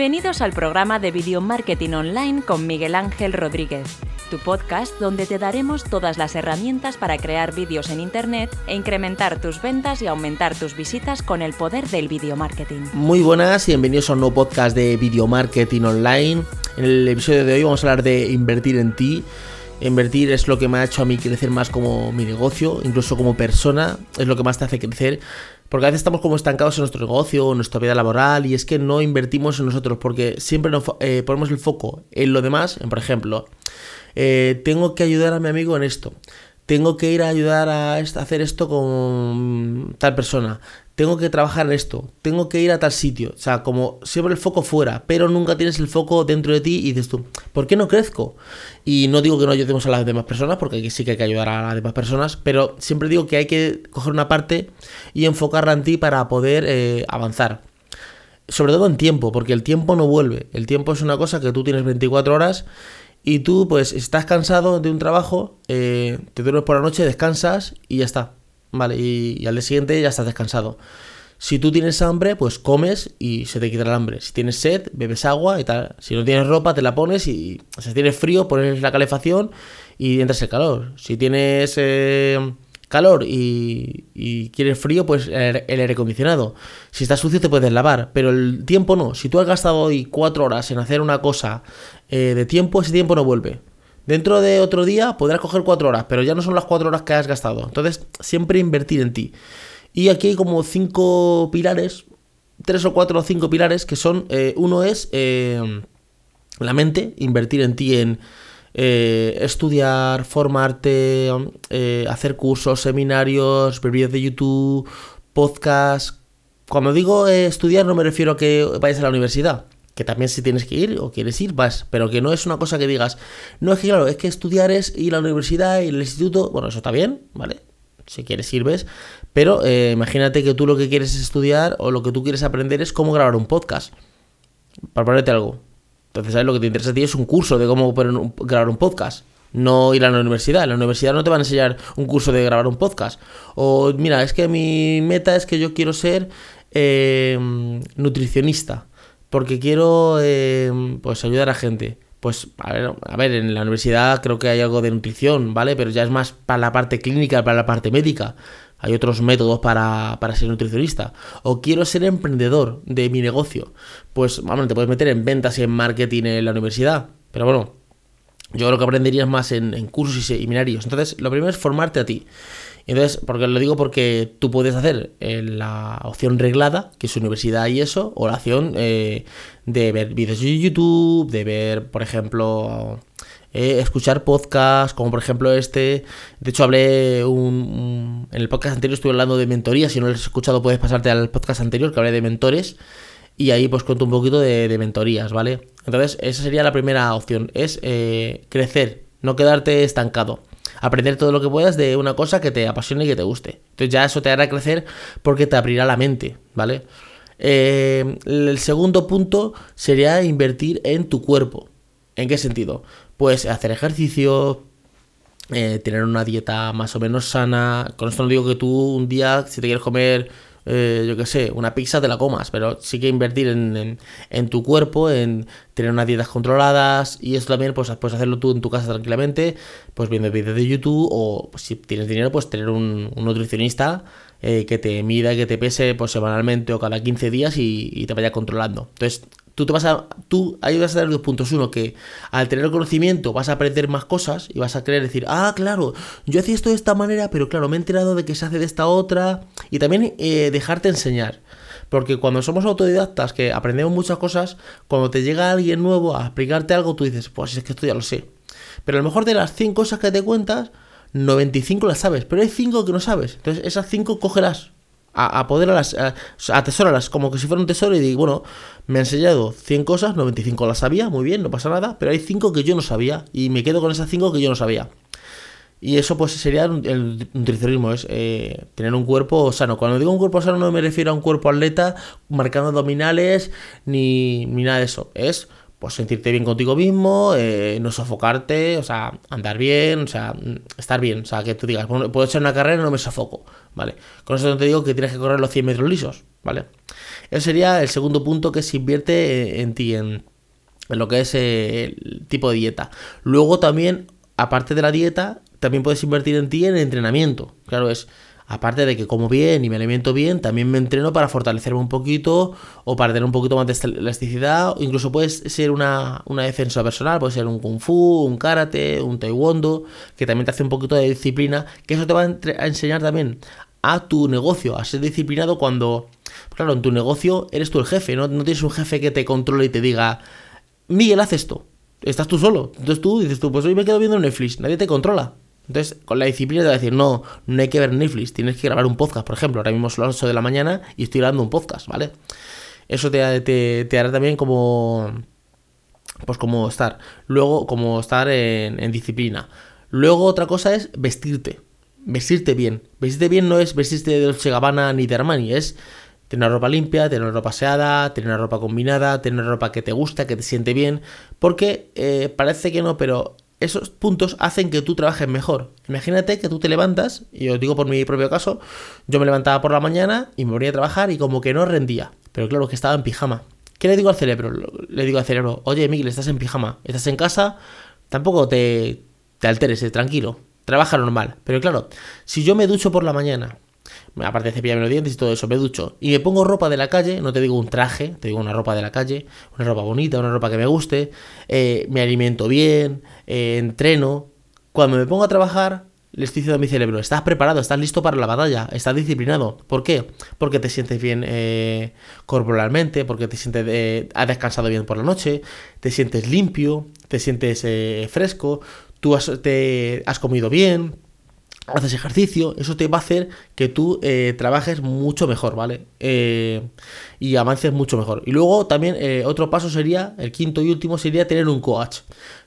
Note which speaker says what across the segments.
Speaker 1: Bienvenidos al programa de Video Marketing Online con Miguel Ángel Rodríguez, tu podcast donde te daremos todas las herramientas para crear vídeos en Internet e incrementar tus ventas y aumentar tus visitas con el poder del video marketing.
Speaker 2: Muy buenas y bienvenidos a un nuevo podcast de Video Marketing Online. En el episodio de hoy vamos a hablar de invertir en ti. Invertir es lo que me ha hecho a mí crecer más como mi negocio, incluso como persona, es lo que más te hace crecer. Porque a veces estamos como estancados en nuestro negocio, en nuestra vida laboral, y es que no invertimos en nosotros, porque siempre eh, ponemos el foco en lo demás, en por ejemplo, eh, tengo que ayudar a mi amigo en esto, tengo que ir a ayudar a hacer esto con tal persona, tengo que trabajar en esto, tengo que ir a tal sitio. O sea, como siempre el foco fuera, pero nunca tienes el foco dentro de ti y dices tú, ¿por qué no crezco? Y no digo que no ayudemos a las demás personas, porque sí que hay que ayudar a las demás personas, pero siempre digo que hay que coger una parte y enfocarla en ti para poder eh, avanzar. Sobre todo en tiempo, porque el tiempo no vuelve. El tiempo es una cosa que tú tienes 24 horas y tú pues estás cansado de un trabajo, eh, te duermes por la noche, descansas y ya está. Vale, y, al día siguiente ya estás descansado. Si tú tienes hambre, pues comes y se te quita el hambre. Si tienes sed, bebes agua y tal. Si no tienes ropa, te la pones y si tienes frío, pones la calefacción y entras el calor. Si tienes eh, calor y, quieres frío, pues el, aire acondicionado. Si estás sucio, te puedes lavar. Pero el tiempo no. Si tú has gastado hoy cuatro horas en hacer una cosa eh, de tiempo, ese tiempo no vuelve. Dentro de otro día podrás coger cuatro horas, pero ya no son las cuatro horas que has gastado. Entonces, siempre invertir en ti. Y aquí hay como cinco pilares, tres o cuatro o cinco pilares, que son, eh, uno es eh, la mente, invertir en ti en eh, estudiar, formarte, hacer cursos, seminarios, ver vídeos de YouTube, podcast. Cuando digo estudiar no me refiero a que vayas a la universidad que también si tienes que ir o quieres ir, vas, pero que no es una cosa que digas, no es que claro, es que estudiar es ir a la universidad y el instituto, bueno, eso está bien, ¿vale? Si quieres sirves, pero eh, imagínate que tú lo que quieres es estudiar o lo que tú quieres aprender es cómo grabar un podcast, para ponerte algo. Entonces, ¿sabes? Lo que te interesa a ti es un curso de cómo grabar un podcast no ir a la universidad. En la universidad no te van a enseñar un curso de grabar un podcast. O mira, es que mi meta es que yo quiero ser eh, nutricionista porque quiero eh, pues ayudar a gente. Pues a ver, a ver, en la universidad creo que hay algo de nutrición, ¿vale? Pero ya es más para la parte clínica, para la parte médica. Hay otros métodos para, para ser nutricionista. O quiero ser emprendedor de mi negocio. Pues, vamos, te puedes meter en ventas y en marketing en la universidad. Pero bueno, yo creo que aprenderías más en, en cursos y seminarios. Entonces, lo primero es formarte a ti. Entonces, porque lo digo porque tú puedes hacer eh, la opción reglada, que es universidad y eso, o la opción eh, de ver vídeos de YouTube, de ver, por ejemplo, eh, escuchar podcasts, como por ejemplo este. De hecho, hablé un, en el podcast anterior, estuve hablando de mentoría. Si no lo has escuchado, puedes pasarte al podcast anterior, que hablé de mentores. Y ahí pues cuento un poquito de, de mentorías, ¿vale? Entonces, esa sería la primera opción, es crecer, no quedarte estancado aprender todo lo que puedas de una cosa que te apasione y que te guste. Entonces ya eso te hará crecer porque te abrirá la mente, ¿vale? Eh, el segundo punto sería invertir en tu cuerpo. ¿En qué sentido? Pues hacer ejercicio, eh, tener una dieta más o menos sana. Con esto no digo que tú un día, si te quieres comer eh, yo qué sé, una pizza te la comas, pero sí que invertir en, en, tu cuerpo, en tener unas dietas controladas y esto también pues puedes hacerlo tú en tu casa tranquilamente, pues viendo vídeos de YouTube o pues, si tienes dinero pues tener un, nutricionista eh, que te mida, que te pese pues semanalmente o cada 15 días y, y te vaya controlando. Entonces tú te vas a, tú ahí vas a tener dos puntos. Uno, que al tener conocimiento vas a aprender más cosas y vas a querer decir, ah, claro, yo hacía esto de esta manera, pero claro, me he enterado de que se hace de esta otra. Y también eh, dejarte enseñar. Porque cuando somos autodidactas, que aprendemos muchas cosas, cuando te llega alguien nuevo a explicarte algo, tú dices, pues es que esto ya lo sé. Pero a lo mejor de las 100 cosas que te cuentas, 95 las sabes, pero hay 5 que no sabes. Entonces esas 5 cógelas a, a poder a las, atesórala como que si fuera un tesoro y digo, bueno, me ha enseñado 100 cosas, 95 las sabía, muy bien, no pasa nada, pero hay 5 que yo no sabía y me quedo con esas 5 que yo no sabía. Y eso pues sería el nutricionismo, es eh, tener un cuerpo sano. Cuando digo un cuerpo sano no me refiero a un cuerpo atleta marcando abdominales ni, ni nada de eso. Es pues sentirte bien contigo mismo, eh, no sofocarte, o sea, andar bien, o sea, estar bien, o sea, que tú digas, puedo echar una carrera y no me sofoco, ¿vale? Con eso no te digo que tienes que correr los 100 metros lisos, ¿vale? Ese sería el segundo punto que se invierte en, ti, en, lo que es eh, el tipo de dieta. Luego también, aparte de la dieta, también puedes invertir en ti en entrenamiento, claro, es aparte de que como bien y me alimento bien, también me entreno para fortalecerme un poquito o para tener un poquito más de elasticidad. Incluso puedes ser una, defensa personal, puede ser un kung fu, un karate, un taekwondo, que también te hace un poquito de disciplina, que eso te va a, enseñar también a tu negocio, a ser disciplinado cuando, claro, en tu negocio eres tú el jefe, ¿no? no tienes un jefe que te controle y te diga, Miguel, haz esto. Estás tú solo. Entonces tú dices tú, pues hoy me quedo viendo Netflix, nadie te controla. Entonces, con la disciplina te va a decir, no, no hay que ver Netflix, tienes que grabar un podcast, por ejemplo. Ahora mismo son las 8 de la mañana y estoy grabando un podcast, ¿vale? Eso te, hará también como. Pues como estar. Luego, como estar en, disciplina. Luego, otra cosa es vestirte. Vestirte bien. Vestirte bien no es vestirte de Dolce Gabbana ni de Armani, es tener una ropa limpia, tener una ropa aseada, tener una ropa combinada, tener una ropa que te gusta, que te siente bien. Porque eh, parece que no, pero esos puntos hacen que tú trabajes mejor. Imagínate que tú te levantas, y os digo por mi propio caso, yo me levantaba por la mañana y me ponía a trabajar y como que no rendía. Pero claro, que estaba en pijama. ¿Qué le digo al cerebro? Le digo al cerebro, oye Miguel, estás en pijama, estás en casa, tampoco te, te alteres, eh, tranquilo, trabaja normal. Pero claro, si yo me ducho por la mañana, aparte de cepillarme los dientes y todo eso, me ducho y me pongo ropa de la calle, no te digo un traje, te digo una ropa de la calle, una ropa bonita, una ropa que me guste, eh, me alimento bien, eh, entreno. Cuando me pongo a trabajar, le estoy diciendo a mi cerebro, estás preparado, estás listo para la batalla, estás disciplinado. ¿Por qué? Porque te sientes bien eh, corporalmente, porque te sientes, has descansado bien por la noche, te sientes limpio, te sientes fresco, tú te has comido bien, haces ejercicio, eso te va a hacer que tú eh, trabajes mucho mejor, ¿vale? Eh, y avances mucho mejor. Y luego también eh, otro paso sería, el quinto y último sería tener un coach.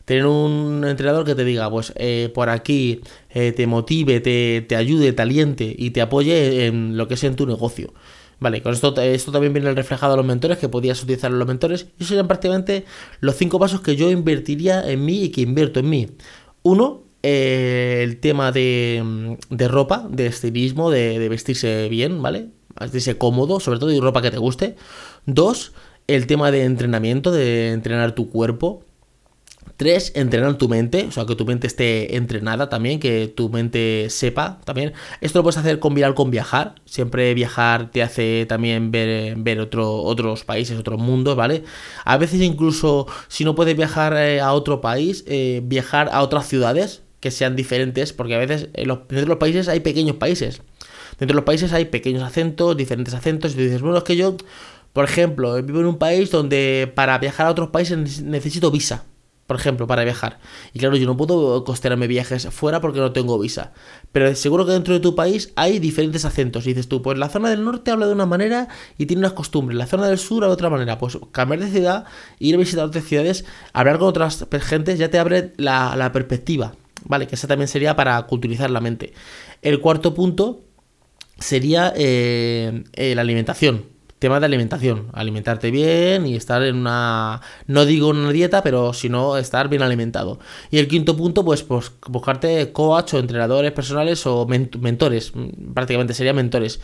Speaker 2: Tener un entrenador que te diga, pues por aquí te motive, te, te, ayude, te aliente y te apoye en lo que es en tu negocio. Vale, con esto, esto también viene reflejado a los mentores, que podías utilizar en los mentores. Y serían prácticamente los cinco pasos que yo invertiría en mí y que invierto en mí. Uno, el tema de, de, ropa, de estilismo, de, vestirse bien, ¿vale? Vestirse cómodo, sobre todo y ropa que te guste. Dos, el tema de entrenamiento, de entrenar tu cuerpo. Tres, entrenar tu mente, o sea, que tu mente esté entrenada también, que tu mente sepa también. Esto lo puedes hacer combinar con viajar. Siempre viajar te hace también ver, ver otro, otros países, otros mundos, ¿vale? A veces incluso si no puedes viajar eh, a otro país, eh, viajar a otras ciudades, que sean diferentes, porque a veces en los, dentro de los países hay pequeños países. Dentro de los países hay pequeños acentos, diferentes acentos, y dices, bueno, es que yo, por ejemplo, vivo en un país donde para viajar a otros países necesito visa, por ejemplo, para viajar. Y claro, yo no puedo costearme viajes fuera porque no tengo visa. Pero seguro que dentro de tu país hay diferentes acentos. Dices tú, pues la zona del norte habla de una manera y tiene unas costumbres. La zona del sur habla de otra manera. Pues cambiar de ciudad, ir a visitar otras ciudades, hablar con otras gentes, ya te abre la, la perspectiva. ¿Vale? Que esa también sería para culturizar la mente. El cuarto punto sería eh, la alimentación. Tema de alimentación, alimentarte bien y estar en una, no digo una dieta, pero sino estar bien alimentado. Y el quinto punto, pues, pues buscarte coach o entrenadores personales o mentores, prácticamente serían mentores,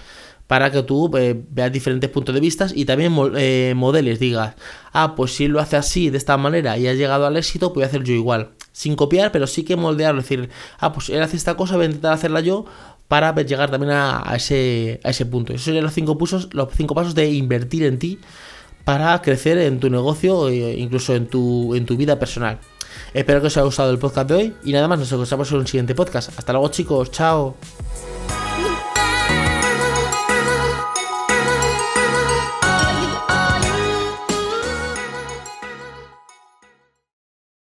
Speaker 2: para que tú eh, veas diferentes puntos de vista y también eh, modeles, digas, ah, pues si lo hace así, de esta manera y has llegado al éxito, voy a hacer yo igual sin copiar, pero sí que moldearlo, es decir, ah, pues él hace esta cosa, voy a intentar hacerla yo para llegar también a, ese, a ese punto. Esos serían los cinco, pasos, los cinco pasos de invertir en ti para crecer en tu negocio e incluso en tu, en tu vida personal. Espero que os haya gustado el podcast de hoy y nada más, nos vemos en un siguiente podcast. Hasta luego chicos, chao.